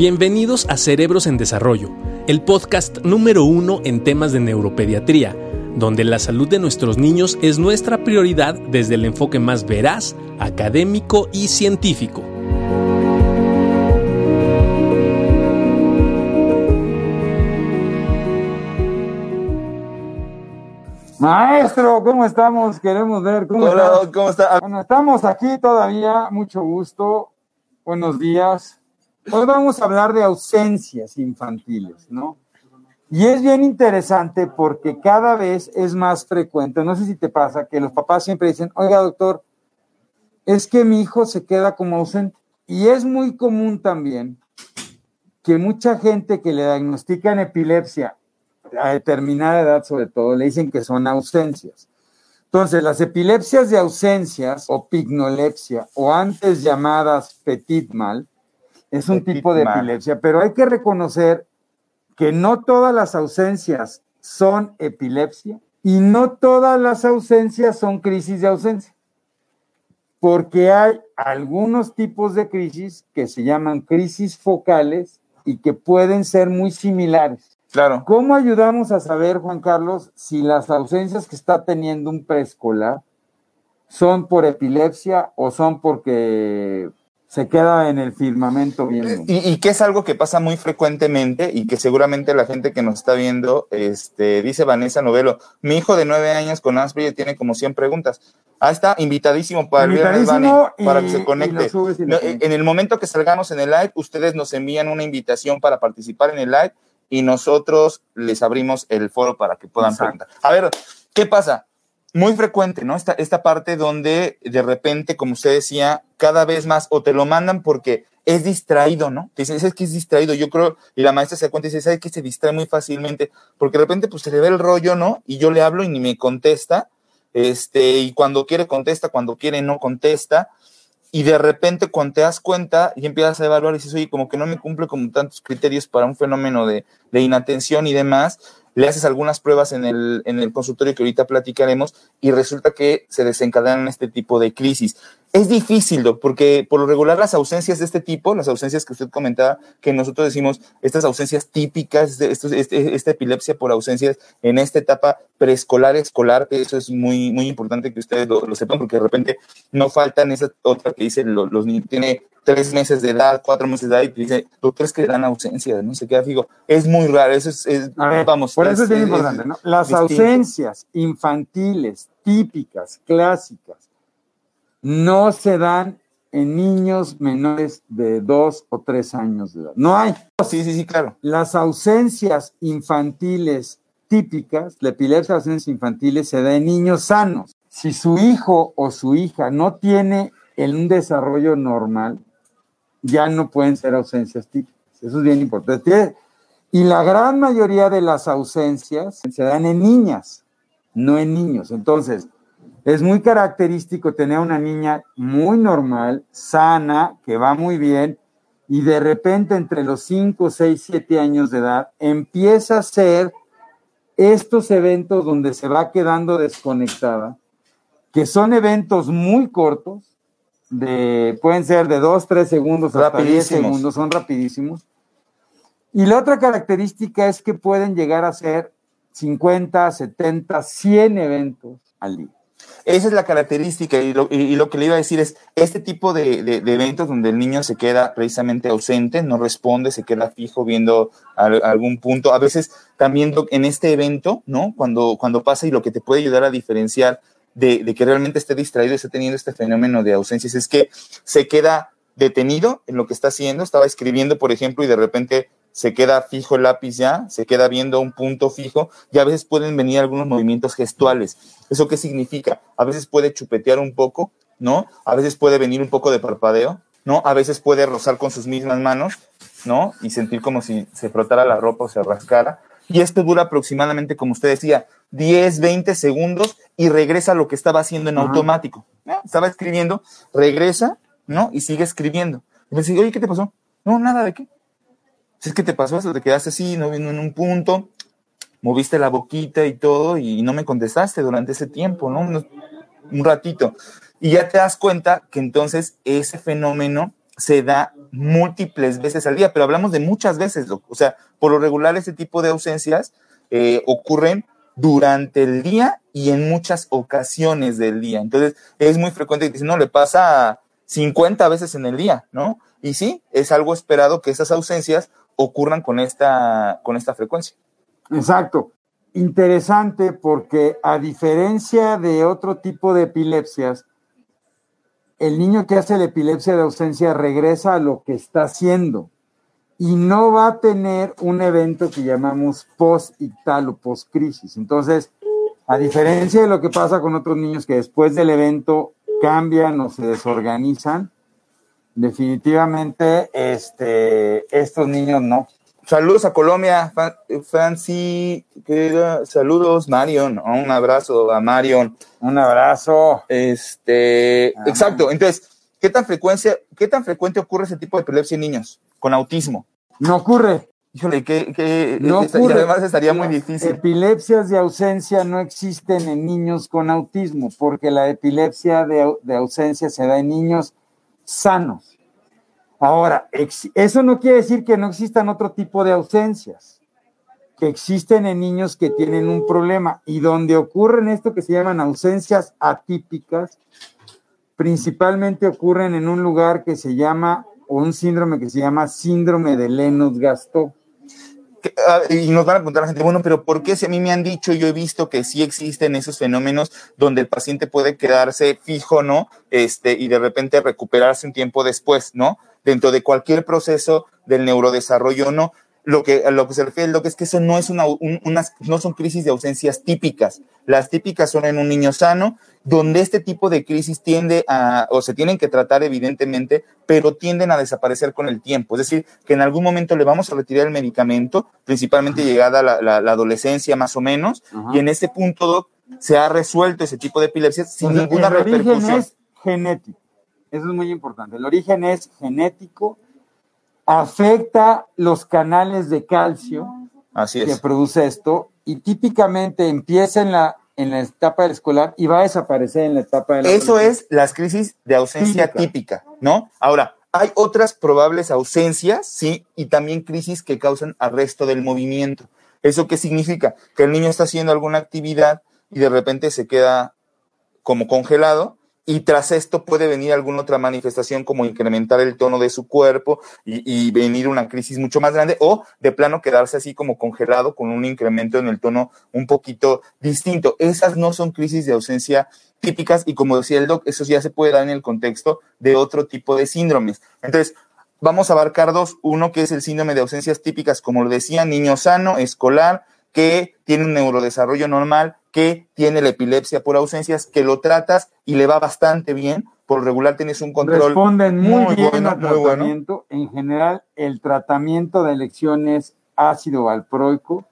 Bienvenidos a Cerebros en Desarrollo, el podcast número uno en temas de neuropediatría, donde la salud de nuestros niños es nuestra prioridad desde el enfoque más veraz, académico y científico. Maestro, ¿cómo estamos? Queremos ver cómo Hola, estamos? ¿cómo está? Bueno, estamos aquí todavía, mucho gusto. Buenos días. Hoy vamos a hablar de ausencias infantiles, ¿no? Y es bien interesante porque cada vez es más frecuente, no sé si te pasa, que los papás siempre dicen, oiga doctor, es que mi hijo se queda como ausente. Y es muy común también que mucha gente que le diagnostican epilepsia a determinada edad sobre todo, le dicen que son ausencias. Entonces, las epilepsias de ausencias o pignolepsia o antes llamadas petit mal es un tipo de epilepsia, pero hay que reconocer que no todas las ausencias son epilepsia y no todas las ausencias son crisis de ausencia, porque hay algunos tipos de crisis que se llaman crisis focales y que pueden ser muy similares. Claro. ¿Cómo ayudamos a saber, Juan Carlos, si las ausencias que está teniendo un preescolar son por epilepsia o son porque se queda en el firmamento viendo? Y, y que es algo que pasa muy frecuentemente y que seguramente la gente que nos está viendo, este, dice Vanessa Novelo, mi hijo de nueve años con Asperger tiene como 100 preguntas. Ah, está invitadísimo para el viernes, Vane, Invitadísimo para que se conecte. No, conectas. en el momento que salgamos en el live, ustedes nos envían una invitación para participar en el live y nosotros les abrimos el foro para que puedan Exacto. preguntar. A ver, ¿qué pasa? Muy frecuente, ¿no? Esta, esta parte donde de repente, como usted decía, cada vez más o te lo mandan porque es distraído, ¿no? Dicen, es que es distraído. Yo creo, y la maestra se da cuenta y dice, ¿sabes que se distrae muy fácilmente? Porque de repente, pues se le ve el rollo, ¿no? Y yo le hablo y ni me contesta. Este, y cuando quiere contesta, cuando quiere no contesta. Y de repente, cuando te das cuenta y empiezas a evaluar y dices, oye, como que no me cumple como tantos criterios para un fenómeno de, de inatención y demás, le haces algunas pruebas en el, en el consultorio que ahorita platicaremos y resulta que se desencadenan este tipo de crisis. Es difícil, Doc, porque por lo regular las ausencias de este tipo, las ausencias que usted comentaba, que nosotros decimos, estas ausencias típicas, estos- este- esta epilepsia por ausencias en esta etapa preescolar, escolar, eso es muy, muy importante que ustedes lo, sepan, porque de repente no faltan esa otra que dice, lo- los niños, tiene tres meses de edad, cuatro meses de edad, y te dice, doctores que dan ausencia, no se queda fijo. Es muy raro, eso es, es- A ver, vamos. por eso es bien importante, ¿no? Las distinto. ausencias infantiles, típicas, clásicas, no se dan en niños menores de dos o tres años de edad. No hay. Sí, sí, sí, claro. Las ausencias infantiles típicas, la epilepsia de ausencias infantiles se da en niños sanos. Si su hijo o su hija no tiene el- un desarrollo normal, ya no pueden ser ausencias típicas. Eso es bien importante. Y la gran mayoría de las ausencias se dan en niñas, no en niños. Entonces, es muy característico tener una niña muy normal, sana, que va muy bien, y de repente entre los 5, 6, 7 años de edad empieza a ser estos eventos donde se va quedando desconectada, que son eventos muy cortos, de, pueden ser de 2, 3 segundos hasta 10 Rapidísimos. segundos, son rapidísimos. Y la otra característica es que pueden llegar a ser 50, 70, 100 eventos al día. Esa es la característica y lo, y- lo que le iba a decir es, este tipo de, de- de eventos donde el niño se queda precisamente ausente, no responde, se queda fijo viendo al- algún punto, a veces también en este evento, ¿no? Cuando, cuando pasa y lo que te puede ayudar a diferenciar de, que realmente esté distraído y esté teniendo este fenómeno de ausencias es que se queda detenido en lo que está haciendo, estaba escribiendo, por ejemplo, y de repente se queda fijo el lápiz ya, se queda viendo un punto fijo y a veces pueden venir algunos movimientos gestuales. ¿Eso qué significa? A veces puede chupetear un poco, ¿no? A veces puede venir un poco de parpadeo, ¿no? A veces puede rozar con sus mismas manos, ¿no? Y sentir como si se frotara la ropa o se rascara. Y esto dura aproximadamente, como usted decía, 10, 20 segundos y regresa a lo que estaba haciendo en automático. ¿no? Estaba escribiendo, regresa, ¿no? Y sigue escribiendo. Y me dice, oye, ¿qué te pasó? No, nada, ¿de qué? Si es que te pasó esto, te quedaste así, no viendo en un punto, moviste la boquita y todo, y no me contestaste durante ese tiempo, ¿no? No- Un ratito. Y ya te das cuenta que entonces ese fenómeno se da múltiples veces al día, pero hablamos de muchas veces, o sea, por lo regular este tipo de ausencias eh, ocurren durante el día y en muchas ocasiones del día. Entonces, es muy frecuente que dicen, no, le pasa 50 veces en el día, ¿no? Y sí, es algo esperado que esas ausencias ocurran con esta, con esta frecuencia. Exacto. Interesante porque a diferencia de otro tipo de epilepsias, el niño que hace la epilepsia de ausencia regresa a lo que está haciendo y no va a tener un evento que llamamos post-ictal o post-crisis. Entonces, a diferencia de lo que pasa con otros niños que después del evento cambian o se desorganizan, definitivamente este, estos niños no. Saludos a Colombia, Franci, saludos, Marion, un abrazo a Marion. Un abrazo. Este, exacto. Entonces, ¿qué tan frecuencia, qué tan frecuente ocurre ese tipo de epilepsia en niños con autismo? No ocurre. Híjole, que, no ocurre. además estaría muy difícil. Epilepsias de ausencia no existen en niños con autismo, porque la epilepsia de, de ausencia se da en niños sanos. Ahora, eso no quiere decir que no existan otro tipo de ausencias, que existen en niños que tienen un problema y donde ocurren esto que se llaman ausencias atípicas, principalmente ocurren en un lugar que se llama, o un síndrome que se llama síndrome de Lennox-Gastaut. Ah, y nos van a preguntar la gente, bueno, pero ¿por qué si a mí me han dicho, yo he visto que sí existen esos fenómenos donde el paciente puede quedarse fijo, ¿no? Este, y de repente recuperarse un tiempo después, ¿no? dentro de cualquier proceso del neurodesarrollo no. Lo que, a lo que se refiere lo que es que eso no es una, no son crisis de ausencias típicas. Las típicas son en un niño sano, donde este tipo de crisis tiende a, o se tienen que tratar evidentemente, pero tienden a desaparecer con el tiempo. Es decir, que en algún momento le vamos a retirar el medicamento, principalmente llegada la, adolescencia más o menos, y en ese punto, se ha resuelto ese tipo de epilepsia sin ninguna repercusión. Es genético. Eso es muy importante. El origen es genético, afecta los canales de calcio que produce esto y típicamente empieza en la, en la etapa del escolar y va a desaparecer en la etapa de la Eso es las crisis de ausencia típica, ¿no? Ahora, hay otras probables ausencias, sí, y también crisis que causan arresto del movimiento. ¿Eso qué significa? Que el niño está haciendo alguna actividad y de repente se queda como congelado y tras esto puede venir alguna otra manifestación como incrementar el tono de su cuerpo y, venir una crisis mucho más grande o de plano quedarse así como congelado con un incremento en el tono un poquito distinto. Esas no son crisis de ausencia típicas y como decía el doc, eso ya se puede dar en el contexto de otro tipo de síndromes. Entonces, vamos a abarcar dos. Uno que es el síndrome de ausencias típicas, como lo decía, niño sano, escolar, que tiene un neurodesarrollo normal, que tiene la epilepsia por ausencias, que lo tratas y le va bastante bien. Por regular tienes un control. Responden muy, bien al tratamiento. En general, el tratamiento de elección es ácido valproico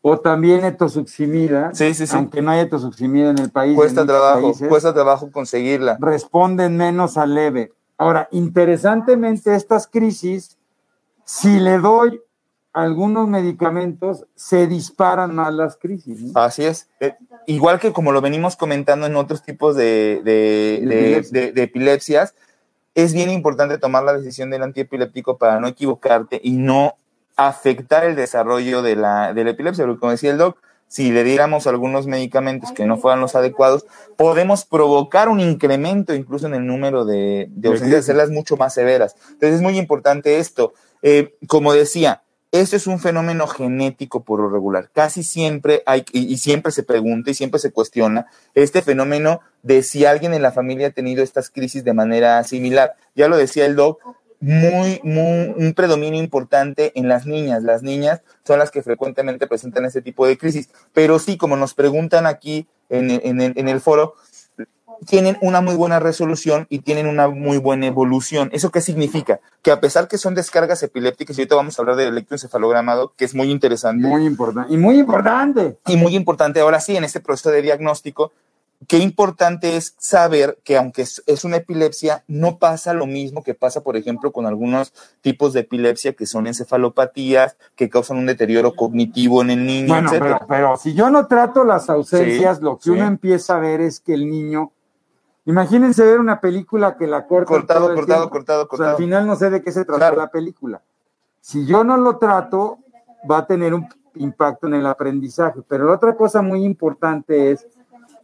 o también etosuximida. Sí, sí, sí. Aunque no hay etosuximida en el país. Cuesta trabajo, cuesta trabajo conseguirla. Responden menos a leve. Ahora, interesantemente, estas crisis, si le doy algunos medicamentos se disparan más las crisis. Así es. Eh, igual que como lo venimos comentando en otros tipos de, de, epilepsias, es bien importante tomar la decisión del antiepiléptico para no equivocarte y no afectar el desarrollo de la, de la epilepsia. Porque como decía el doc, si le diéramos algunos medicamentos que no fueran los adecuados, podemos provocar un incremento incluso en el número de, de ausencias, hacerlas mucho más severas. Entonces es muy importante esto. Eh, como decía, eso es un fenómeno genético por lo regular. Casi siempre hay, y, siempre se pregunta y siempre se cuestiona este fenómeno de si alguien en la familia ha tenido estas crisis de manera similar. Ya lo decía el doc, muy, muy, un predominio importante en las niñas. Las niñas son las que frecuentemente presentan este tipo de crisis. Pero sí, como nos preguntan aquí en el foro, tienen una muy buena resolución y tienen una muy buena evolución. ¿Eso qué significa? Que a pesar que son descargas epilépticas, y ahorita vamos a hablar del electroencefalogramado, que es muy interesante. Muy importante. Y muy importante. Y muy importante, ahora sí, en este proceso de diagnóstico, qué importante es saber que aunque es una epilepsia, no pasa lo mismo que pasa, por ejemplo, con algunos tipos de epilepsia que son encefalopatías, que causan un deterioro cognitivo en el niño, bueno, Pero, si yo no trato las ausencias, lo que uno empieza a ver es que el niño Imagínense ver una película que la corta. Cortado, cortado, cortado, cortado. al final no sé de qué se trata la película. Si yo no lo trato, va a tener un impacto en el aprendizaje. Pero la otra cosa muy importante es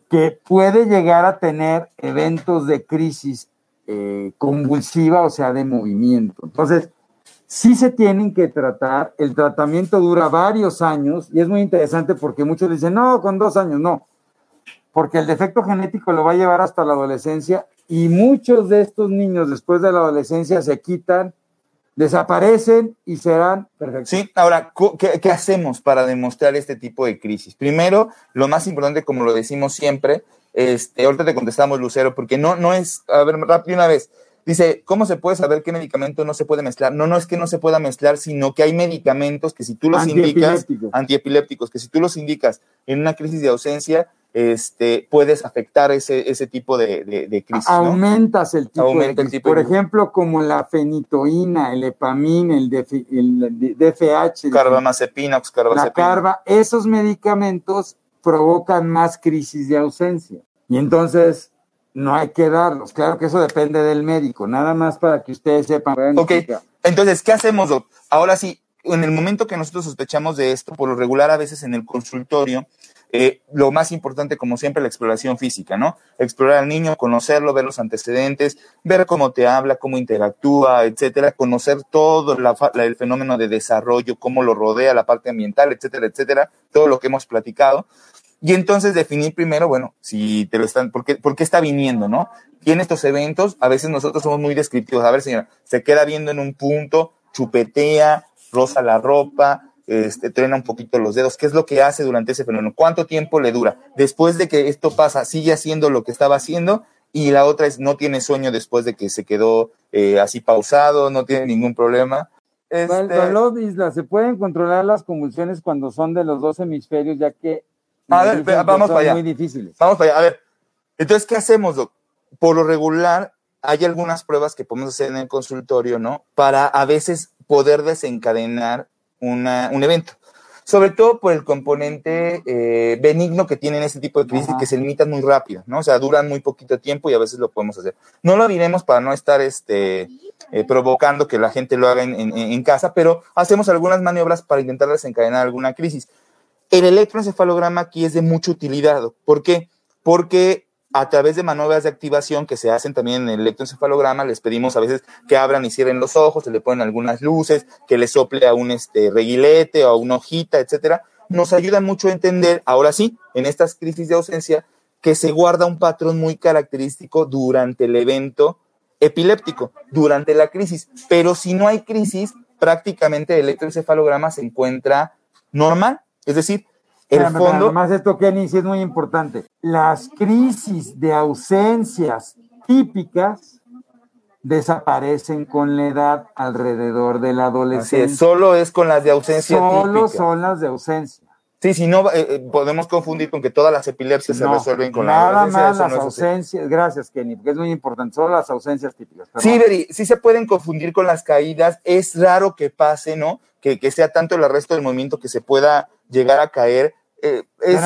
que puede llegar a tener eventos de crisis eh, convulsiva, o sea, de movimiento. Entonces, sí se tienen que tratar. El tratamiento dura varios años y es muy interesante porque muchos dicen, no, con dos años, no, porque el defecto genético lo va a llevar hasta la adolescencia y muchos de estos niños después de la adolescencia se quitan desaparecen y serán perfectos. Sí, ahora, ¿qué, hacemos para demostrar este tipo de crisis? Primero, lo más importante, como lo decimos siempre, este, ahorita te contestamos, Lucero, porque no, no es, a ver, rápido una vez, dice, ¿cómo se puede saber qué medicamento no se puede mezclar? No, no es que no se pueda mezclar, sino que hay medicamentos que si tú los indicas, antiepilépticos, que si tú los indicas en una crisis de ausencia, este, puedes afectar ese, ese tipo de, de, crisis. Aumentas el tipo de crisis. Por ejemplo, como la fenitoína, el epamín, el, el DFH. Carbamazepina, La carba, esos medicamentos provocan más crisis de ausencia. Y entonces no hay que darlos. Claro que eso depende del médico, nada más para que ustedes sepan. Ok, entonces, ¿qué hacemos, Ahora sí, en el momento que nosotros sospechamos de esto, por lo regular a veces en el consultorio, eh, lo más importante, como siempre, la exploración física, ¿no? Explorar al niño, conocerlo, ver los antecedentes, ver cómo te habla, cómo interactúa, etcétera, conocer todo el fenómeno de desarrollo, cómo lo rodea, la parte ambiental, etcétera, etcétera, todo lo que hemos platicado. Y entonces definir primero, bueno, si te lo están, ¿por qué, por qué está viniendo, no? Tiene estos eventos, a veces nosotros somos muy descriptivos. A ver, señora, se queda viendo en un punto, chupetea, rosa la ropa, este, trena un poquito los dedos. ¿Qué es lo que hace durante ese fenómeno? ¿Cuánto tiempo le dura? Después de que esto pasa, sigue haciendo lo que estaba haciendo. Y la otra es, no tiene sueño después de que se quedó eh, así pausado, no tiene ningún problema. Este... Isla, ¿se pueden controlar las convulsiones cuando son de los dos hemisferios, ya que a ver, vamos para allá. muy difíciles? Vamos para allá. A ver, entonces, ¿qué hacemos, Doc? Por lo regular, hay algunas pruebas que podemos hacer en el consultorio, ¿no? Para a veces poder desencadenar un evento. Sobre todo por el componente eh, benigno que tienen este tipo de crisis que se limitan muy rápido, ¿no? O sea, duran muy poquito tiempo y a veces lo podemos hacer. No lo diremos para no estar este, eh, provocando que la gente lo haga en, en, casa, pero hacemos algunas maniobras para intentar desencadenar alguna crisis. El electroencefalograma aquí es de mucha utilidad. ¿Por qué? Porque a través de maniobras de activación que se hacen también en el electroencefalograma, les pedimos a veces que abran y cierren los ojos, se le ponen algunas luces, que le sople a un este, reguilete o a una hojita, etcétera. Nos ayuda mucho a entender, ahora sí, en estas crisis de ausencia, que se guarda un patrón muy característico durante el evento epiléptico, durante la crisis. Pero si no hay crisis, prácticamente el electroencefalograma se encuentra normal. Es decir, el fondo. Además, esto, Kenny, sí es muy importante. Las crisis de ausencias típicas desaparecen con la edad alrededor de la adolescencia. solo es con las de ausencia Solo son las de ausencia. Sí, si no, eh, eh, podemos confundir con que todas las epilepsias se resuelven con la Nada más las ausencias, gracias Kenny, porque es muy importante, solo las ausencias típicas. Sí, Beri, sí se pueden confundir con las caídas, es raro que pase, ¿no? Que, que sea tanto el arresto del movimiento que se pueda llegar a caer, eh, es,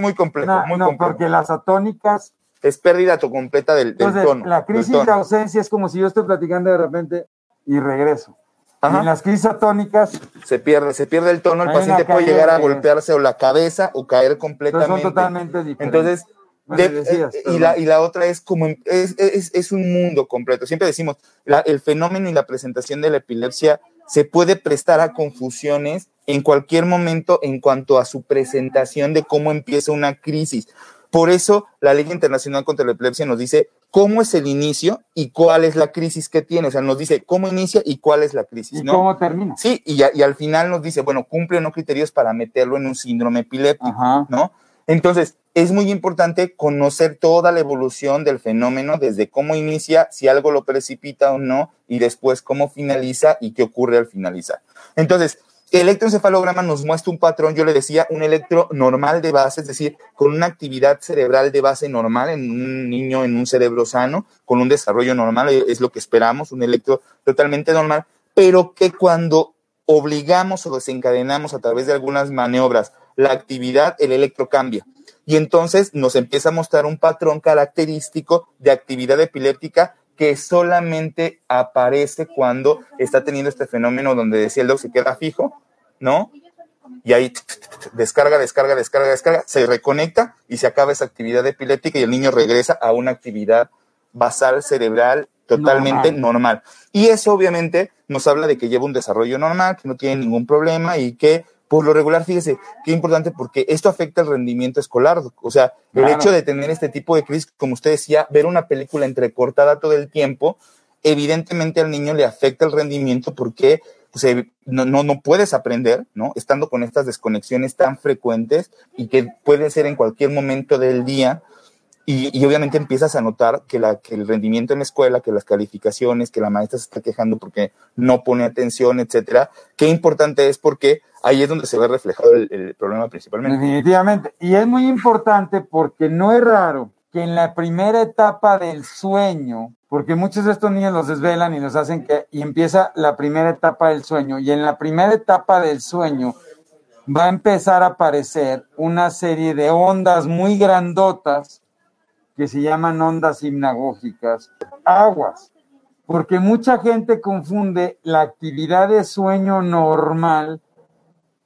muy complejo. No, porque las atónicas. Es pérdida completa del, tono. La crisis de ausencia es como si yo estoy platicando de repente y regreso. En las crisis atónicas. Se pierde, se pierde el tono, el paciente puede llegar a golpearse o la cabeza o caer completamente. son totalmente diferentes. Entonces, eh, y, la, y la otra es como, es, es, es un mundo completo. Siempre decimos, el fenómeno y la presentación de la epilepsia se puede prestar a confusiones en cualquier momento en cuanto a su presentación de cómo empieza una crisis. Por eso la Ley Internacional contra la Epilepsia nos dice cómo es el inicio y cuál es la crisis que tiene. O sea, nos dice cómo inicia y cuál es la crisis. ¿Y cómo termina? Sí, y, y, al final nos dice, bueno, cumple o no criterios para meterlo en un síndrome epiléptico, ¿no? Entonces, es muy importante conocer toda la evolución del fenómeno, desde cómo inicia, si algo lo precipita o no, y después cómo finaliza y qué ocurre al finalizar. Entonces, el electroencefalograma nos muestra un patrón, yo le decía, un electro normal de base, es decir, con una actividad cerebral de base normal en un niño, en un cerebro sano, con un desarrollo normal, es lo que esperamos, un electro totalmente normal, pero que cuando obligamos o desencadenamos a través de algunas maniobras la actividad, el electro cambia. Y entonces nos empieza a mostrar un patrón característico de actividad epiléptica que solamente aparece cuando está teniendo este fenómeno donde decía el doc se queda fijo, ¿no? Y ahí descarga, descarga, descarga, descarga, se reconecta y se acaba esa actividad epiléptica y el niño regresa a una actividad basal cerebral totalmente normal. Y eso obviamente nos habla de que lleva un desarrollo normal, que no tiene ningún problema y que por lo regular, fíjese, qué importante porque esto afecta el rendimiento escolar. O sea, el hecho de tener este tipo de crisis, como usted decía, ver una película entrecortada todo el tiempo, evidentemente al niño le afecta el rendimiento porque no, no, no puedes aprender, ¿no? Estando con estas desconexiones tan frecuentes y que pueden ser en cualquier momento del día y, obviamente empiezas a notar que, el rendimiento en la escuela, que las calificaciones, que la maestra se está quejando porque no pone atención, etcétera. Qué importante es porque ahí es donde se ve reflejado el, problema principalmente. Definitivamente. Y es muy importante porque no es raro que en la primera etapa del sueño, porque muchos de estos niños los desvelan y los hacen que, y empieza la primera etapa del sueño, y en la primera etapa del sueño va a empezar a aparecer una serie de ondas muy grandotas que se llaman ondas hipnagógicas, aguas, porque mucha gente confunde la actividad de sueño normal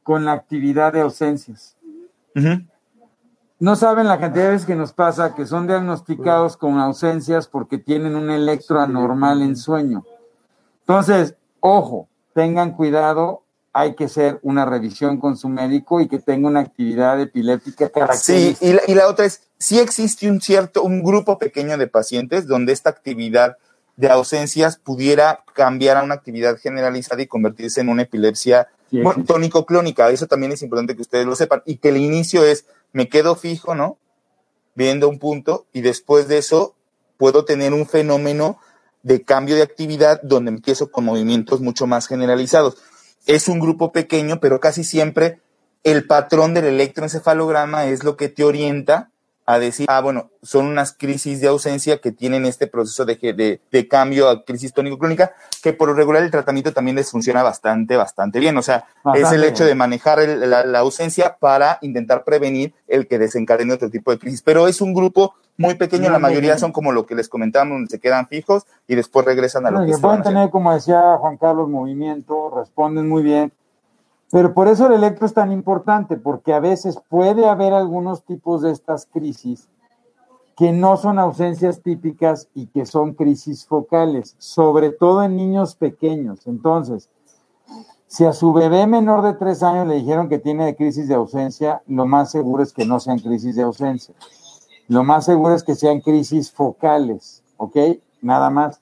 con la actividad de ausencias. No saben la cantidad de veces que nos pasa que son diagnosticados con ausencias porque tienen un electro anormal en sueño. Entonces, ojo, tengan cuidado, hay que hacer una revisión con su médico y que tenga una actividad epiléptica característica. Sí, y la, otra es, sí existe un cierto, un grupo pequeño de pacientes donde esta actividad de ausencias pudiera cambiar a una actividad generalizada y convertirse en una epilepsia tónico-clónica. Eso también es importante que ustedes lo sepan. Y que el inicio es, me quedo fijo, ¿no? Viendo un punto y después de eso puedo tener un fenómeno de cambio de actividad donde empiezo con movimientos mucho más generalizados es un grupo pequeño, pero casi siempre el patrón del electroencefalograma es lo que te orienta a decir, ah, bueno, son unas crisis de ausencia que tienen este proceso de, de, cambio a crisis tónico-clónica, que por lo regular el tratamiento también les funciona bastante, bastante bien. O sea, es el hecho de manejar la, ausencia para intentar prevenir el que desencadene otro tipo de crisis. Pero es un grupo muy pequeño, la mayoría son como lo que les comentábamos, donde se quedan fijos y después regresan a lo que, pueden tener, como decía Juan Carlos, movimiento, responden muy bien, pero por eso el electro es tan importante, porque a veces puede haber algunos tipos de estas crisis que no son ausencias típicas y que son crisis focales, sobre todo en niños pequeños. Entonces, si a su bebé menor de tres años le dijeron que tiene crisis de ausencia, lo más seguro es que no sean crisis de ausencia. Lo más seguro es que sean crisis focales, ¿ok? Nada más.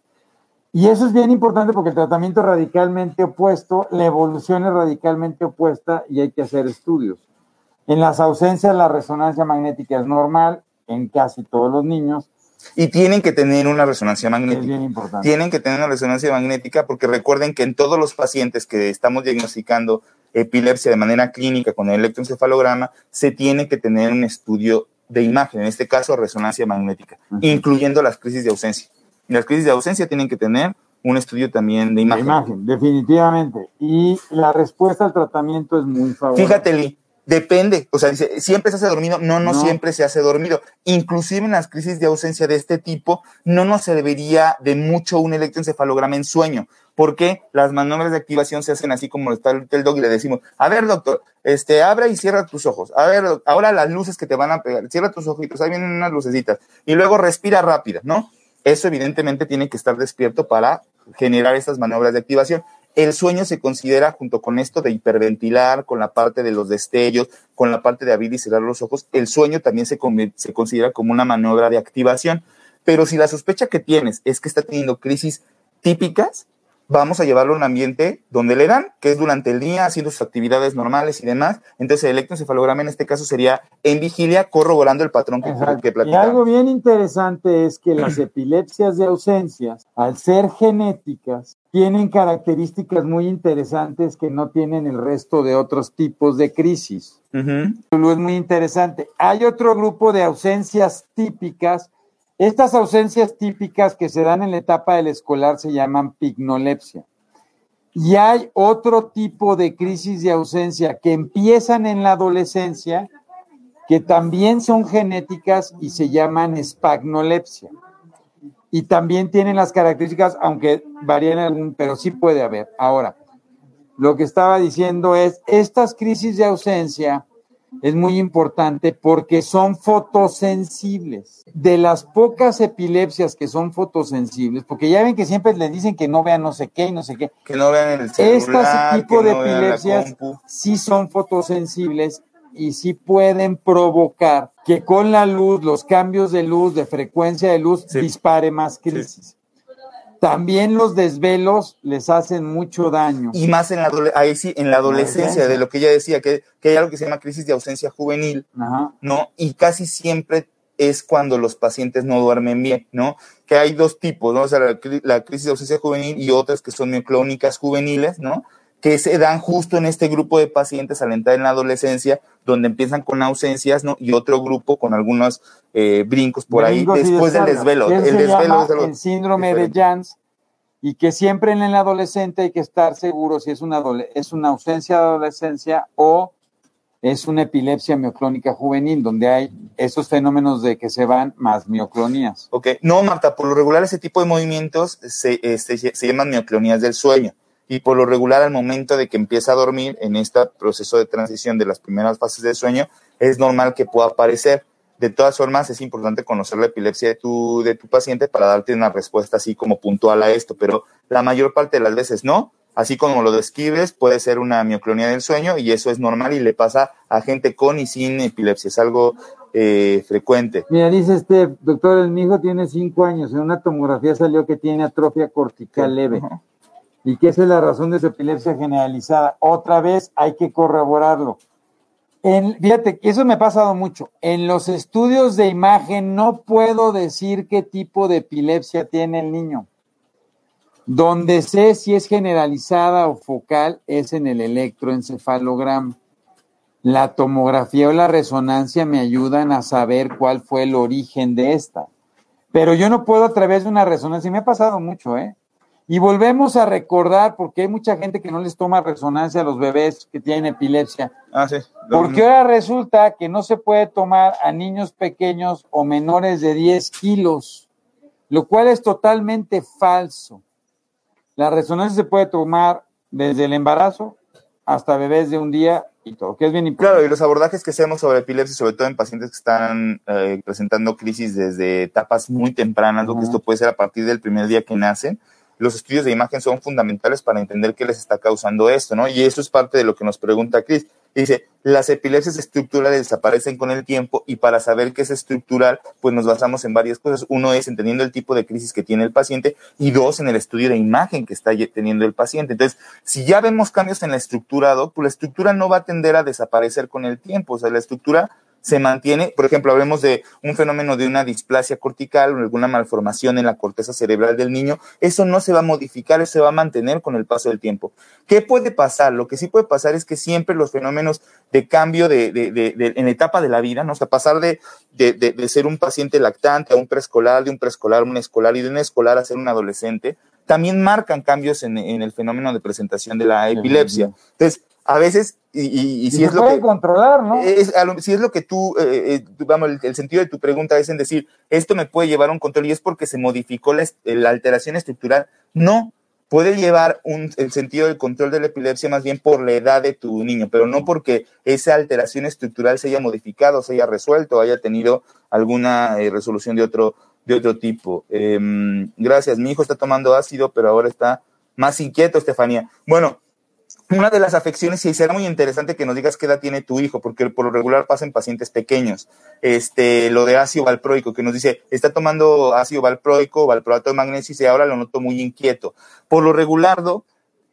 Y eso es bien importante porque el tratamiento es radicalmente opuesto, la evolución es radicalmente opuesta y hay que hacer estudios. En las ausencias la resonancia magnética es normal en casi todos los niños. Y tienen que tener una resonancia magnética. Es bien importante. Tienen que tener una resonancia magnética porque recuerden que en todos los pacientes que estamos diagnosticando epilepsia de manera clínica con el electroencefalograma, se tiene que tener un estudio de imagen, en este caso resonancia magnética, incluyendo las crisis de ausencia. Las crisis de ausencia tienen que tener un estudio también de imagen. De imagen, definitivamente. Y la respuesta al tratamiento es muy favorable. Fíjate, Lee, depende. O sea, dice, ¿siempre se hace dormido? No, no, siempre se hace dormido. Inclusive en las crisis de ausencia de este tipo, no nos serviría de mucho un electroencefalograma en sueño. Porque las maniobras de activación se hacen así como está el dog y le decimos, a ver, doctor, este, abre y cierra tus ojos. A ver, ahora las luces que te van a pegar, cierra tus ojitos, ahí vienen unas lucecitas. Y luego respira rápido, ¿no? Eso evidentemente tiene que estar despierto para generar estas maniobras de activación. El sueño se considera, junto con esto de hiperventilar, con la parte de los destellos, con la parte de abrir y cerrar los ojos, el sueño también se, se considera como una maniobra de activación. Pero si la sospecha que tienes es que está teniendo crisis típicas, vamos a llevarlo a un ambiente donde le dan, que es durante el día, haciendo sus actividades normales y demás. Entonces, el electroencefalograma en este caso sería en vigilia, corroborando el patrón que, que platicamos. Y algo bien interesante es que las epilepsias de ausencias, al ser genéticas, tienen características muy interesantes que no tienen el resto de otros tipos de crisis. Uh Es muy interesante. Hay otro grupo de ausencias típicas estas ausencias típicas que se dan en la etapa del escolar se llaman pignolepsia. Y hay otro tipo de crisis de ausencia que empiezan en la adolescencia, que también son genéticas y se llaman espagnolepsia. Y también tienen las características, aunque varían algún, pero sí puede haber. Ahora, lo que estaba diciendo es, estas crisis de ausencia es muy importante porque son fotosensibles. De las pocas epilepsias que son fotosensibles, porque ya ven que siempre les dicen que no vean no sé qué y no sé qué. Que no vean el celular, Este tipo que de no epilepsias sí son fotosensibles y sí pueden provocar que con la luz, los cambios de luz, de frecuencia de luz, Sí. dispare más crisis. También los desvelos les hacen mucho daño. Y más en la, adole- ahí sí, en la adolescencia, de lo que ella decía, que, que hay algo que se llama crisis de ausencia juvenil, Ajá. ¿no? Y casi siempre es cuando los pacientes no duermen bien, ¿no? Que hay dos tipos, ¿no? O sea, la, la crisis de ausencia juvenil y otras que son mioclónicas juveniles, ¿no? Que se dan justo en este grupo de pacientes al entrar en la adolescencia, donde empiezan con ausencias, ¿no? Y otro grupo con algunos eh, brincos por ahí Brincos después del desvelo. El se desvelo llama es el síndrome diferente. de Jans y que siempre en el adolescente hay que estar seguro si es una, es una ausencia de adolescencia o es una epilepsia mioclónica juvenil, donde hay esos fenómenos de que se van más mioclonías. Ok, no, Marta, por lo regular ese tipo de movimientos se, este, se llaman mioclonías del sueño. Y por lo regular al momento de que empieza a dormir en este proceso de transición de las primeras fases del sueño, es normal que pueda aparecer. De todas formas, es importante conocer la epilepsia de tu, de tu paciente para darte una respuesta así como puntual a esto, pero la mayor parte de las veces no. Así como lo describes, puede ser una mioclonía del sueño y eso es normal y le pasa a gente con y sin epilepsia. Es algo eh, frecuente. Mira, dice este doctor, el mi hijo tiene cinco años, en una tomografía salió que tiene atrofia cortical leve. Y que esa es la razón de su epilepsia generalizada. Otra vez hay que corroborarlo. Fíjate, eso me ha pasado mucho. En los estudios de imagen no puedo decir qué tipo de epilepsia tiene el niño. Donde sé si es generalizada o focal es en el electroencefalograma. La tomografía o la resonancia me ayudan a saber cuál fue el origen de esta. Pero yo no puedo a través de una resonancia, me ha pasado mucho, ¿eh? Y volvemos a recordar, porque hay mucha gente que no les toma resonancia a los bebés que tienen epilepsia, Ah, sí. Porque ahora resulta que no se puede tomar a niños pequeños o menores de 10 kilos, lo cual es totalmente falso. La resonancia se puede tomar desde el embarazo hasta bebés de un día y todo, que es bien importante. Claro, y los abordajes que hacemos sobre epilepsia, sobre todo en pacientes que están eh, presentando crisis desde etapas muy tempranas, lo que esto puede ser a partir del primer día que nacen, los estudios de imagen son fundamentales para entender qué les está causando esto, ¿no? Y eso es parte de lo que nos pregunta Cris. Dice, las epilepsias estructurales desaparecen con el tiempo y para saber qué es estructural, pues nos basamos en varias cosas. Uno es entendiendo el tipo de crisis que tiene el paciente y dos, en el estudio de imagen que está teniendo el paciente. Entonces, si ya vemos cambios en la estructura, Doc, pues la estructura no va a tender a desaparecer con el tiempo. O sea, la estructura se mantiene, por ejemplo, hablemos de un fenómeno de una displasia cortical o alguna malformación en la corteza cerebral del niño, eso no se va a modificar, eso se va a mantener con el paso del tiempo. ¿Qué puede pasar? Lo que sí puede pasar es que siempre los fenómenos de cambio de, de, de, de- en la etapa de la vida, ¿no? O sea, pasar de, de, de, de ser un paciente lactante a un preescolar, de un preescolar a un escolar y de un escolar a ser un adolescente, también marcan cambios en, en el fenómeno de presentación de la epilepsia. Entonces, a veces, y, y, y Y si se es lo que... controlar, ¿no? Es, si es lo que tú, eh, eh, tú- vamos, el, el sentido de tu pregunta es en decir, esto me puede llevar a un control y es porque se modificó la, alteración estructural. No, puede llevar un, el sentido del control de la epilepsia más bien por la edad de tu niño, pero no porque esa alteración estructural se haya modificado, se haya resuelto, haya tenido alguna eh, resolución de otro, de otro tipo. Em, gracias, mi hijo está tomando ácido, pero ahora está más inquieto, Estefanía. Bueno, una de las afecciones, y será muy interesante que nos digas qué edad tiene tu hijo, porque por lo regular pasa en pacientes pequeños. Este, lo de ácido valproico, que nos dice, está tomando ácido valproico, valproato de magnesio, y ahora lo noto muy inquieto. Por lo regular,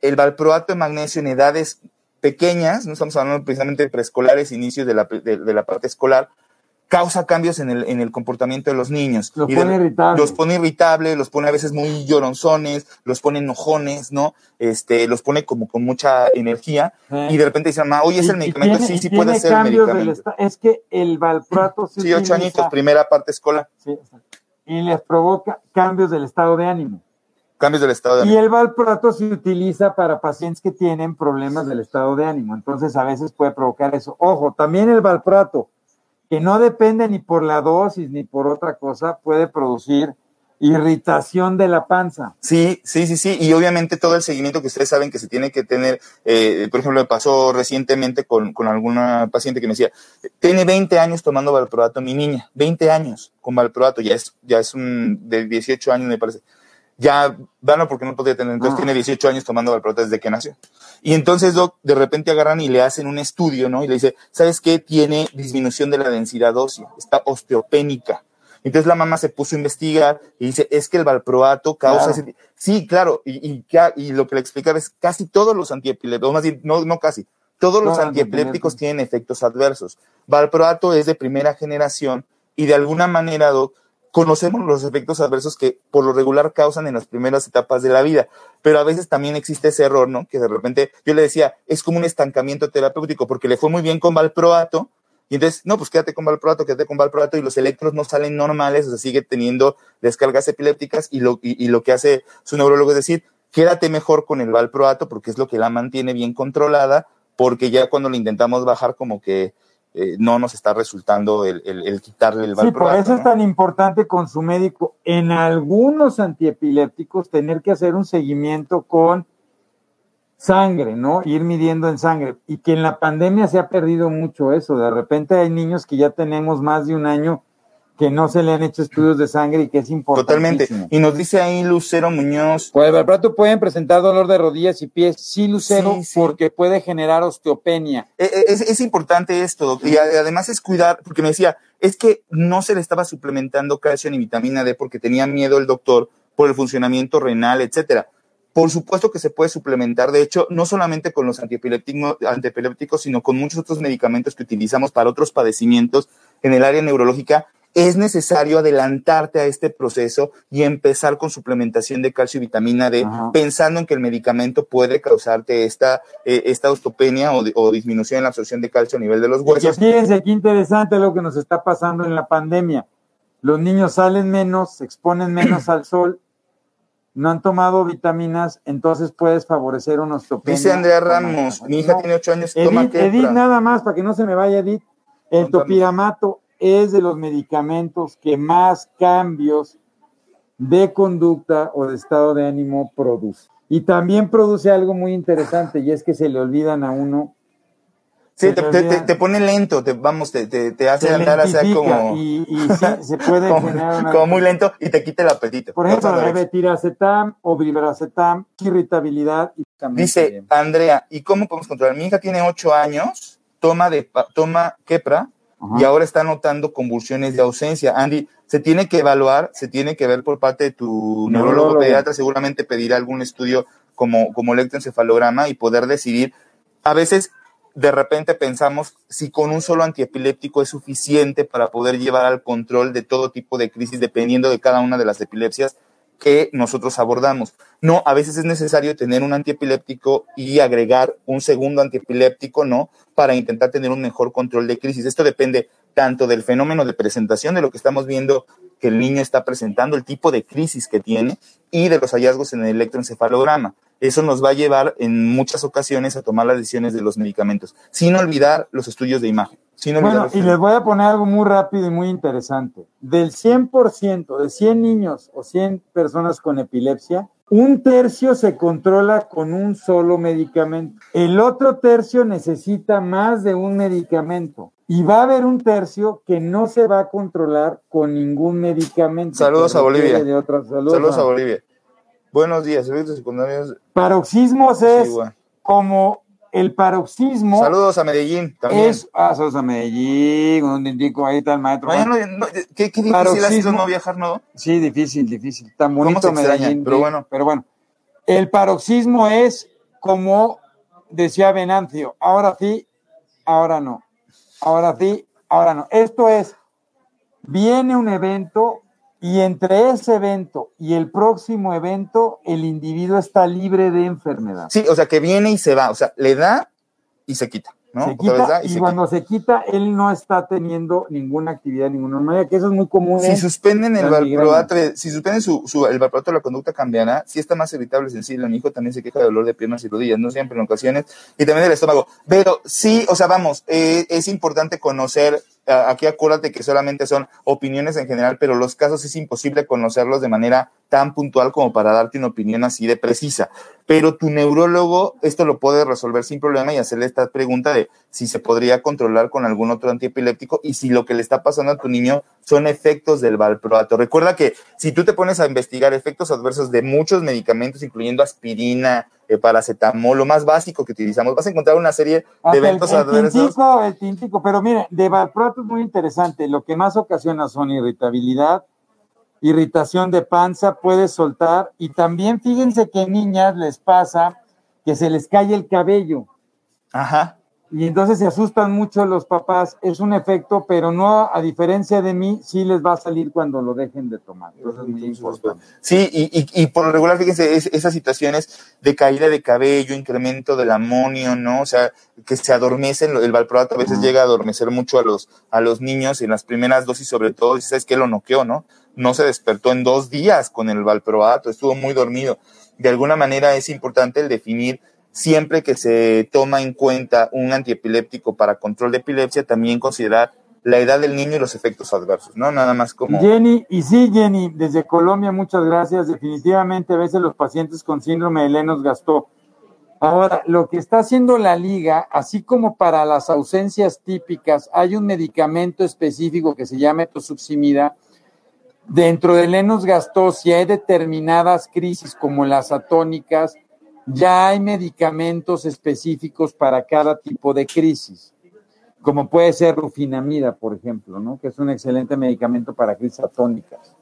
el valproato de magnesio en edades pequeñas, no estamos hablando precisamente de preescolares, inicios de la, de la parte escolar, causa cambios en el, en el comportamiento de los niños. Los Y pone irritables. Los pone irritables, los pone a veces muy lloronzones, los pone enojones, ¿no? Este, los pone como con mucha energía Sí. y de repente dicen, mamá, oye, es Y- el y medicamento. tiene- sí, sí puede ser el del medicamento. Es que el valproato se Sí, ocho utiliza- añitos, primera parte escolar. Sí, exacto. y les provoca cambios del estado de ánimo. Cambios del estado de Y ánimo. el valproato se utiliza para pacientes que tienen problemas del estado de ánimo. Entonces, a veces puede provocar eso. Ojo, también el valproato, que no depende ni por la dosis ni por otra cosa, puede producir irritación de la panza. Sí, sí, sí, sí. Y obviamente todo el seguimiento que ustedes saben que se tiene que tener, eh, por ejemplo, me pasó recientemente con, con alguna paciente que me decía, tiene 20 años tomando valproato mi niña, 20 años con valproato, ya es, ya es un de 18 años me parece. Ya, bueno, porque no podía tener, entonces Ah. tiene 18 años tomando valproato desde que nació. Y entonces, doc, de repente agarran y le hacen un estudio, ¿no? Y le dice, ¿sabes qué? Tiene disminución de la densidad ósea, está osteopénica. Entonces la mamá se puso a investigar y dice, es que el valproato causa... Claro. ese- Sí, claro, y, y, y lo que le explicaba es casi todos los antiepilépticos, más bien, no, no casi, todos los antiepilépticos. tienen efectos adversos. Valproato es de primera generación y de alguna manera, doc, conocemos los efectos adversos que por lo regular causan en las primeras etapas de la vida, pero a veces también existe ese error, ¿no? Que de repente yo le decía, es como un estancamiento terapéutico porque le fue muy bien con valproato y entonces, no, pues quédate con valproato, quédate con valproato y los electros no salen normales, o sea, sigue teniendo descargas epilépticas y lo, y, lo que hace su neurólogo es decir, quédate mejor con el valproato porque es lo que la mantiene bien controlada, porque ya cuando le intentamos bajar como que eh, no nos está resultando el, el- el quitarle el Sí, por valproato. eso es tan importante con su médico en algunos antiepilépticos tener que hacer un seguimiento con sangre, ¿no? Ir midiendo en sangre. Y que en la pandemia se ha perdido mucho eso. De repente hay niños que ya tenemos más de un año que no se le han hecho estudios de sangre y que es Totalmente. importantísimo. Y nos dice ahí Lucero Muñoz, Por el valproato pueden presentar dolor de rodillas y pies, sí, Lucero, Sí, sí. porque puede generar osteopenia. Eh, eh, Es, es importante esto, y además es cuidar, porque me decía, es que no se le estaba suplementando calcio ni vitamina D porque tenía miedo el doctor por el funcionamiento renal, etcétera. Por supuesto que se puede suplementar, de hecho, no solamente con los antiepilépticos, antiepilépticos, sino con muchos otros medicamentos que utilizamos para otros padecimientos en el área neurológica. Es necesario adelantarte a este proceso y empezar con suplementación de calcio y vitamina D, Ajá. pensando en que el medicamento puede causarte esta, eh, esta osteopenia o, disminución en la absorción de calcio a nivel de los Y huesos. fíjense qué interesante lo que nos está pasando en la pandemia. Los niños salen menos, se exponen menos al sol, no han tomado vitaminas, entonces puedes favorecer una osteopenia. Dice Andrea Ramos, mi hija No. tiene ocho años, toma Edith, Edith, Kepra. nada más, para que no se me vaya Edith, el topiramato es de los medicamentos que más cambios de conducta o de estado de ánimo produce. Y también produce algo muy interesante y es que se le olvidan a uno Sí, te, pone lento, te, vamos, te, te, te hace andar hacia como, y, y sí, se puede como, generar como muy lento y te quita el apetito. Por ejemplo, retiracetam o vibracetam, irritabilidad y también Dice. Andrea, ¿y cómo podemos controlar? Mi hija tiene ocho años, toma, de, toma Kepra Ajá. y ahora está notando convulsiones de ausencia. Andy, se tiene que evaluar, se tiene que ver por parte de tu neurólogo Neurólogo. pediatra, seguramente pedirá algún estudio como, como electroencefalograma y poder decidir. A veces, de repente pensamos si con un solo antiepiléptico es suficiente para poder llevar al control de todo tipo de crisis, dependiendo de cada una de las epilepsias que nosotros abordamos. No, a veces es necesario tener un antiepiléptico y agregar un segundo antiepiléptico, ¿no? Para intentar tener un mejor control de crisis. Esto depende tanto del fenómeno de presentación, de lo que estamos viendo que el niño está presentando, el tipo de crisis que tiene y de los hallazgos en el electroencefalograma. Eso nos va a llevar en muchas ocasiones a tomar las decisiones de los medicamentos, sin olvidar los estudios de imagen. Sin Bueno, y les voy a poner algo muy rápido y muy interesante. Del 100%, de 100 niños o 100 personas con epilepsia, un tercio se controla con un solo medicamento. El otro tercio necesita más de un medicamento. Y va a haber un tercio que no se va a controlar con ningún medicamento. Saludos a Bolivia. de saludos, Saludos a- Bolivia. Buenos días, efectos secundarios. Paroxismos es Sí, bueno. como el paroxismo Saludos a Medellín también. es. Ah, saludos a Medellín, un indico ahí está el maestro. No, qué, qué difícil ha sido no viajar, ¿no? Sí, difícil, difícil. Tan ¿Cómo bonito extraña? Medellín. Pero bueno. Pero bueno. El paroxismo es como decía Venancio, ahora sí, ahora no. Ahora sí, ahora no. Esto es, viene un evento y entre ese evento y el próximo evento, el individuo está libre de enfermedad. Sí, o sea, que viene y se va. O sea, le da y se quita. ¿no? Se quita, y, cuando se quita, él no está teniendo ninguna actividad, ninguna normalidad, que eso es muy común. Si suspenden el valproato, si suspenden su, su, el valproato la conducta cambiará, si está más evitable, sencillo, mi hijo también se queja de dolor de piernas y rodillas, no siempre en ocasiones, y también del estómago. Pero sí, o sea, vamos, eh, es importante conocer aquí acuérdate que solamente son opiniones en general, pero los casos es imposible conocerlos de manera tan puntual como para darte una opinión así de precisa. Pero tu neurólogo esto lo puede resolver sin problema y hacerle esta pregunta de si se podría controlar con algún otro antiepiléptico y si lo que le está pasando a tu niño son efectos del valproato. Recuerda que si tú te pones a investigar efectos adversos de muchos medicamentos, incluyendo aspirina, eh, paracetamol, lo más básico que utilizamos, vas a encontrar una serie de eventos el, el. Tintico, el tintico, pero mire, de valproato es muy interesante. Lo que más ocasiona son irritabilidad, irritación de panza, puede soltar y también fíjense que niñas les pasa que se les cae el cabello. Ajá y entonces se asustan mucho los papás. Es un efecto, pero no, a diferencia de mí, sí les va a salir cuando lo dejen de tomar. Entonces es muy importante. Sí, y, y, por lo regular, fíjense, esas situaciones de caída de cabello, incremento del amonio, ¿no? O sea, que se adormecen, el valproato a veces llega a adormecer mucho a los, a los niños en las primeras dosis, sobre todo, y sabes que lo noqueó, ¿no? No se despertó en dos días con el valproato, estuvo muy dormido. De alguna manera es importante el definir siempre que se toma en cuenta un antiepiléptico para control de epilepsia, también considerar la edad del niño y los efectos adversos, ¿no? Nada más como... Jenny, y sí, Jenny, desde Colombia, muchas gracias. Definitivamente a veces los pacientes con síndrome de Lenos gastó. Ahora, lo que está haciendo la liga, así como para las ausencias típicas, hay un medicamento específico que se llama etosuximida. Dentro de Lenos gastó, si hay determinadas crisis como las atónicas, ya hay medicamentos específicos para cada tipo de crisis, como puede ser rufinamida, por ejemplo, ¿no? que es un excelente medicamento para crisis atónicas.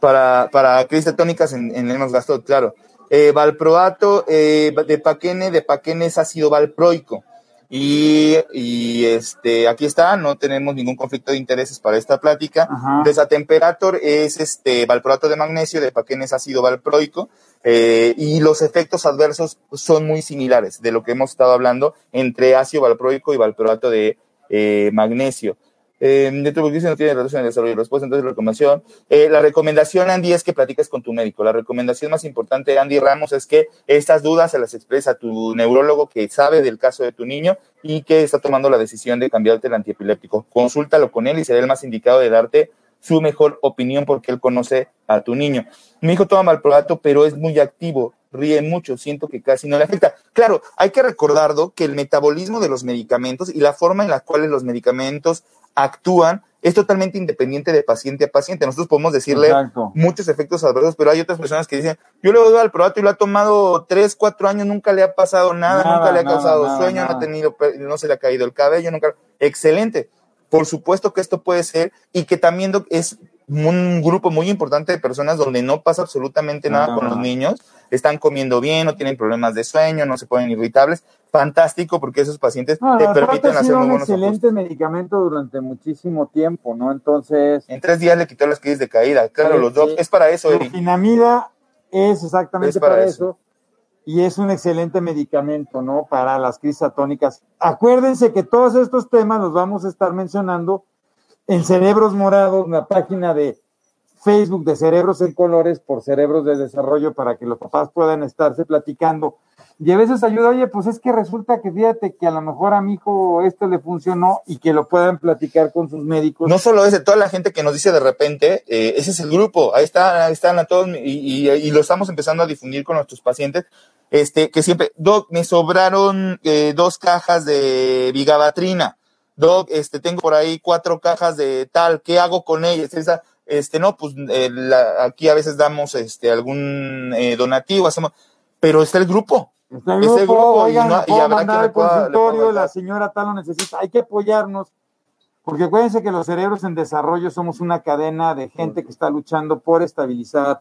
Para, para crisis atónicas en, en hemos claro. Eh, valproato eh, de paquene, de paquene es ácido valproico. Y, y, este, aquí está, no tenemos ningún conflicto de intereses para esta plática. Desatemperator es este valproato de magnesio, de paquene es ácido valproico. Eh, y los efectos adversos son muy similares de lo que hemos estado hablando entre ácido valproico y valproato de eh, magnesio. Eh, dentro de no tiene relación el desarrollo y respuesta, entonces la recomendación. Eh, la recomendación, Andy, es que platiques con tu médico. La recomendación más importante, Andy Ramos, es que estas dudas se las expresa tu neurólogo que sabe del caso de tu niño y que está tomando la decisión de cambiarte el antiepiléptico. Consúltalo con él y será el más indicado de darte su mejor opinión porque él conoce a tu niño. Mi hijo toma malprobato, pero es muy activo, ríe mucho, siento que casi no le afecta. Claro, hay que recordarlo que el metabolismo de los medicamentos y la forma en la cual los medicamentos actúan es totalmente independiente de paciente a paciente. Nosotros podemos decirle muchos efectos adversos, pero hay otras personas que dicen, yo le doy al probato y lo ha tomado tres, cuatro años, nunca le ha pasado nada, nunca le ha causado sueño, no ha tenido, no se le ha caído el cabello, nunca. Excelente por supuesto que esto puede ser y que también es un grupo muy importante de personas donde no pasa absolutamente nada con los niños, están comiendo bien, no tienen problemas de sueño, no se ponen irritables. Fantástico porque esos pacientes te permiten hacer muy buenos un excelente medicamento durante muchísimo tiempo, ¿no? Entonces... En tres días le quitó las crisis de caída. Claro, los dos, es para eso, La finamida es exactamente para, eso y es un excelente medicamento, ¿no? Para las crisis atónicas. Acuérdense que todos estos temas los vamos a estar mencionando en Cerebros Morados, la página de Facebook de Cerebros en Colores por Cerebros de Desarrollo para que los papás puedan estarse platicando. Y a veces ayuda, oye, pues es que resulta que fíjate que a lo mejor a mi hijo esto le funcionó y que lo puedan platicar con sus médicos. No solo ese, toda la gente que nos dice de repente, eh, ese es el grupo, ahí están, ahí están a todos y, lo estamos empezando a difundir con nuestros pacientes, este, que siempre, Doc, me sobraron eh, dos cajas de vigabatrina, Doc, este, tengo por ahí cuatro cajas de tal, ¿qué hago con ellas? Esa, este, no, pues eh, aquí a veces damos este, algún donativo, hacemos, pero está el grupo. Está el grupo, oigan, y, no, mandar al consultorio, la señora tal lo necesita, hay que apoyarnos, porque acuérdense que los cerebros en desarrollo somos una cadena de gente que está luchando por estabilizar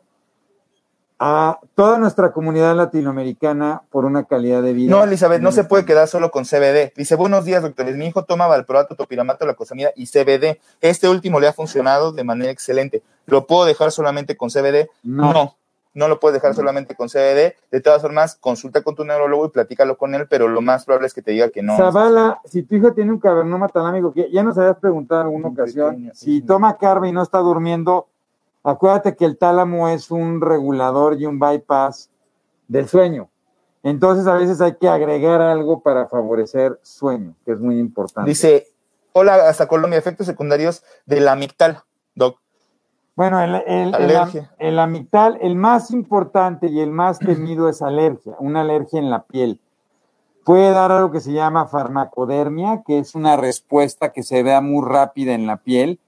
a toda nuestra comunidad latinoamericana por una calidad de vida. No, Elizabeth, no se puede quedar solo con CBD. Dice, buenos días, doctores. Mi hijo toma valproato, topiramato, lacosamida y CBD. Este último le ha funcionado de manera excelente. ¿Lo puedo dejar solamente con CBD? No. no no lo puedes dejar solamente con CBD. De todas formas, consulta con tu neurólogo y platícalo con él, pero lo más probable es que te diga que no. Zavala, si tu hijo tiene un cavernoma talámico, que ya nos habías preguntado en alguna Un ocasión, pequeño, si toma carne y no está durmiendo, acuérdate que el tálamo es un regulador y un bypass del sueño. Entonces a veces hay que agregar algo para favorecer sueño, que es muy importante. Dice, hola, hasta Colombia, efectos secundarios de la amigdala, doc. Bueno, el, el, el, el amigdal, el más importante y el más temido es alergia, una alergia en la piel. Puede dar algo que se llama farmacodermia, que es una respuesta que se vea muy rápida en la piel.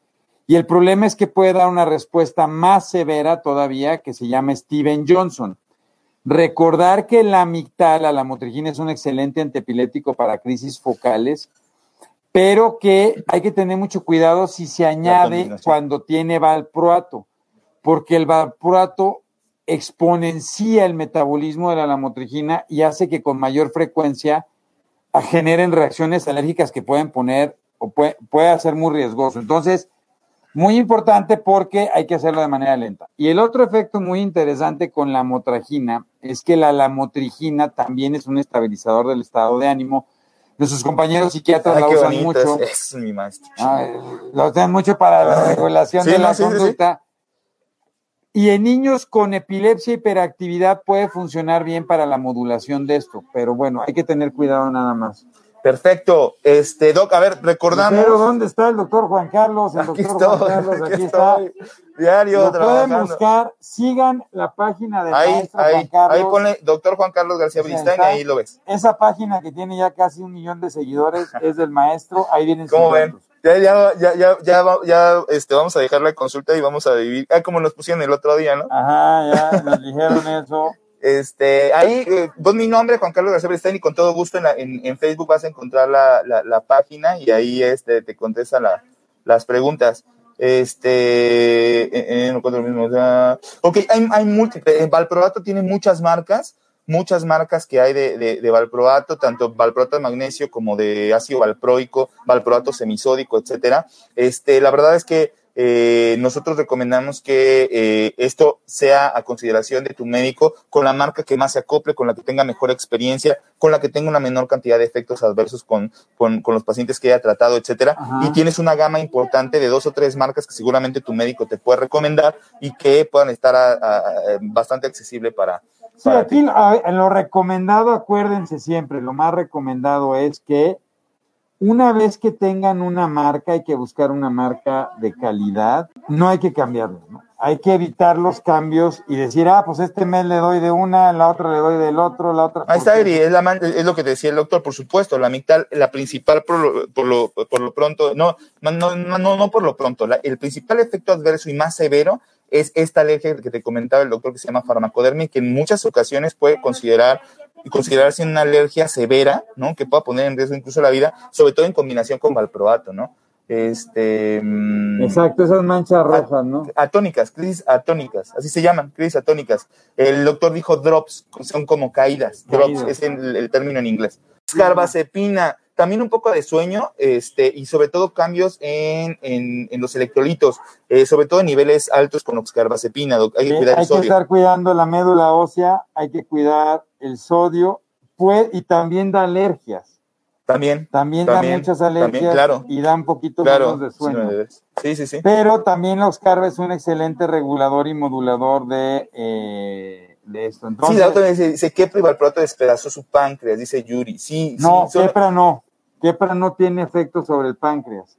Y el problema es que puede dar una respuesta más severa todavía, que se llama Steven Johnson. Recordar que la amigdala, la motrigina, es un excelente antiepiléptico para crisis focales, pero que hay que tener mucho cuidado si se añade cuando tiene valproato, porque el valproato exponencia el metabolismo de la lamotrigina y hace que con mayor frecuencia generen reacciones alérgicas que pueden poner o puede, puede ser muy riesgoso. Entonces, muy importante porque hay que hacerlo de manera lenta. Y el otro efecto muy interesante con la motragina es que la lamotrigina también es un estabilizador del estado de ánimo. Nuestros compañeros psiquiatras Ay, la usan mucho. es, es mi maestro. Ah, lo usan mucho para la regulación Sí, de no, la sí. Y en niños con epilepsia y hiperactividad puede funcionar bien para la modulación de esto, pero bueno, hay que tener cuidado nada más. Perfecto. Este, Doc, a ver, recordamos. Pero ¿dónde está el doctor Juan Carlos? El Aquí doctor Juan estoy, Carlos, aquí aquí está. Diario Lo pueden trabajando. buscar, sigan la página Ahí, maestro ahí, Juan Carlos. ahí ponle doctor Juan Carlos García Bristain y ahí lo ves. Esa página que tiene ya casi un millón de seguidores es del maestro, ahí vienen sus ¿Cómo ven? Ya, ya, ya, ya, ya, ya, este, vamos a dejar la consulta y vamos a vivir. Ah, como nos pusieron el otro día, ¿no? Ajá, ya nos dijeron eso. Este, ahí, eh, mi nombre, Juan Carlos García Bristain, y con todo gusto en, en, Facebook vas a encontrar la, la, página y ahí este, te contesta la, las preguntas. Este, eh, eh, no ok, hay, hay múltiples. Valproato tiene muchas marcas, muchas marcas que hay de, de, de valproato, tanto valproato de magnesio como de ácido valproico, valproato semisódico, etcétera. Este, la verdad es que eh, nosotros recomendamos que eh, esto sea a consideración de tu médico con la marca que más se acople, con la que tenga mejor experiencia, con la que tenga una menor cantidad de efectos adversos con, con, con los pacientes que haya tratado, etcétera. Ajá. Y tienes una gama importante de dos o tres marcas que seguramente tu médico te puede recomendar y que puedan estar a- a- a- bastante accesible para, Sí, para aquí ti. en lo recomendado, acuérdense siempre, lo más recomendado es que una vez que tengan una marca, hay que buscar una marca de calidad, no hay que cambiarlo, ¿no? Hay que evitar los cambios y decir, ah, pues este mes le doy de una, la otra le doy del otro, la otra. Ahí está, Eri, es, la man- es lo que decía el doctor, por supuesto, la amigdala, la principal por lo, por lo, por lo pronto, no, no, no, no, no por lo pronto, la- el principal efecto adverso y más severo es esta alergia que te comentaba el doctor que se llama farmacodermia, que en muchas ocasiones puede considerar considerarse una alergia severa, ¿no? Que pueda poner en riesgo incluso la vida, sobre todo en combinación con valproato, ¿no? Este, mm, Exacto, esas manchas rojas, ¿no? atónicas, crisis atónicas, así se llaman, crisis atónicas. El doctor dijo drops, son como caídas, drops, Caídas. es el, el término en inglés. Carbazepina, también un poco de sueño, este, y sobre todo cambios en, en, en los electrolitos, eh, sobre todo en niveles altos con oxcarbazepina, hay que cuidar hay el que sodio. estar cuidando la médula ósea, hay que cuidar el sodio, pues, y también da alergias. También, También, También, da muchas también, alergias claro. y da un poquito claro. menos de sueño. Sí, sí, sí. Pero también la Oscarva es un excelente regulador y modulador de, eh, de esto. Entonces, sí, la otra vez dice, dice que Privalproato despedazó su páncreas, dice Yuri. Sí, no, sí, solo- Kepra no. Kepra no tiene efecto sobre el páncreas.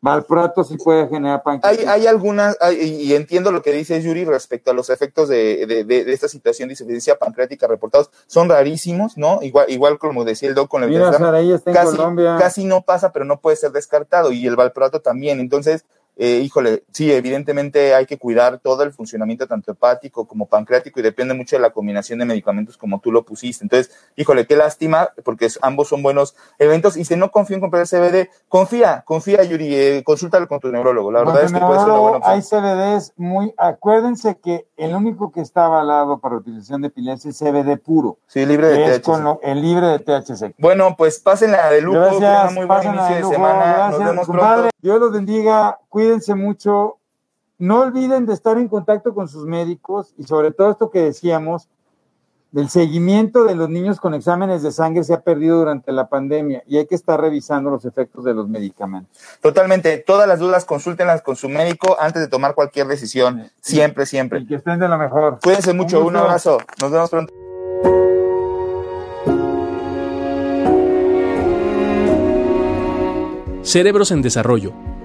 Valproato sí puede generar páncreas. Hay, hay algunas, hay- y entiendo lo que dice Yuri respecto a los efectos de, de- de- de esta situación de insuficiencia pancreática reportados, son rarísimos, ¿no? Igual, igual como decía el doc con el Mira, Saraí está en casi, Colombia. casi no pasa, pero no puede ser descartado, y el valproato también. Entonces, eh, híjole, sí, evidentemente hay que cuidar todo el funcionamiento tanto hepático como pancreático y depende mucho de la combinación de medicamentos como tú lo pusiste. Entonces, híjole, qué lástima, porque ambos son buenos eventos. Y si no confío en comprar el CBD, confía, confía, Yuri, eh, consúltalo con tu neurólogo. La verdad es que puede ser una buena opción. hay CBDs muy. Acuérdense que el único que está avalado para utilización de epilepsia es CBD puro, Sí, libre de es THC. con lo- el libre de THC. Bueno, pues pásenla de lujo, Gracias, muy buen inicio de semana. Nos gracias, vemos compadre. pronto. Dios los bendiga, cuídense mucho no olviden de estar en contacto con sus médicos y sobre todo esto que decíamos, del seguimiento de los niños con exámenes de sangre se ha perdido durante la pandemia y hay que estar revisando los efectos de los medicamentos. Totalmente. Todas las dudas consúltenlas con su médico antes de tomar cualquier decisión. Siempre, siempre. Y que estén de lo mejor. Cuídense mucho. Un, Un abrazo. Nos vemos pronto. Cerebros en Desarrollo,